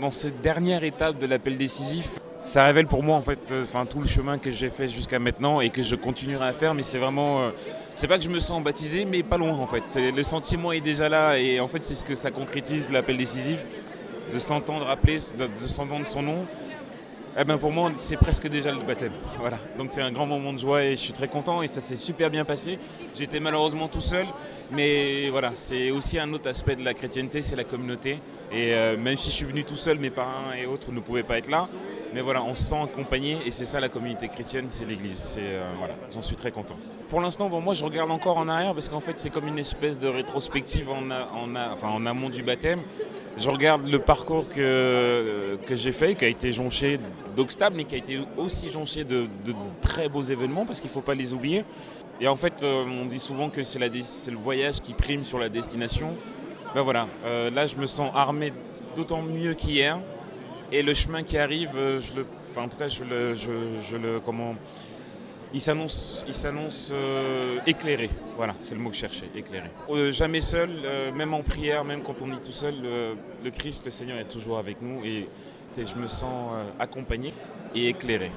dans cette dernière étape de l'appel décisif, ça révèle pour moi en fait euh, tout le chemin que j'ai fait jusqu'à maintenant et que je continuerai à faire mais c'est vraiment euh, c'est pas que je me sens baptisé mais pas loin en fait. Le sentiment est déjà là et en fait c'est ce que ça concrétise l'appel décisif de s'entendre appeler de, s'entendre son nom eh ben pour moi c'est presque déjà le baptême voilà donc c'est un grand moment de joie et je suis très content et ça s'est super bien passé j'étais malheureusement tout seul mais voilà c'est aussi un autre aspect de la chrétienté c'est la communauté et euh, même si je suis venu tout seul mes parents et autres ne pouvaient pas être là mais voilà, on se sent accompagné et c'est ça la communauté chrétienne, c'est l'Église. Euh, voilà, j'en suis très content. Pour l'instant, bon, moi je regarde encore en arrière parce qu'en fait c'est comme une espèce de rétrospective en, en, enfin, en amont du baptême. Je regarde le parcours que, que j'ai fait, qui a été jonché d'obstacles, mais qui a été aussi jonché de, très beaux événements parce qu'il ne faut pas les oublier. Et en fait, euh, on dit souvent que c'est le voyage qui prime sur la destination. Ben voilà, euh, là je me sens armé d'autant mieux qu'hier. Et le chemin qui arrive, euh, je le, enfin, en tout cas, je le, je, le comment, il s'annonce, il s'annonce euh, éclairé. Voilà, c'est le mot que je cherchais, éclairé. Euh, jamais seul, même en prière, même quand on est tout seul, le Christ, le Seigneur est toujours avec nous et je me sens accompagné et éclairé.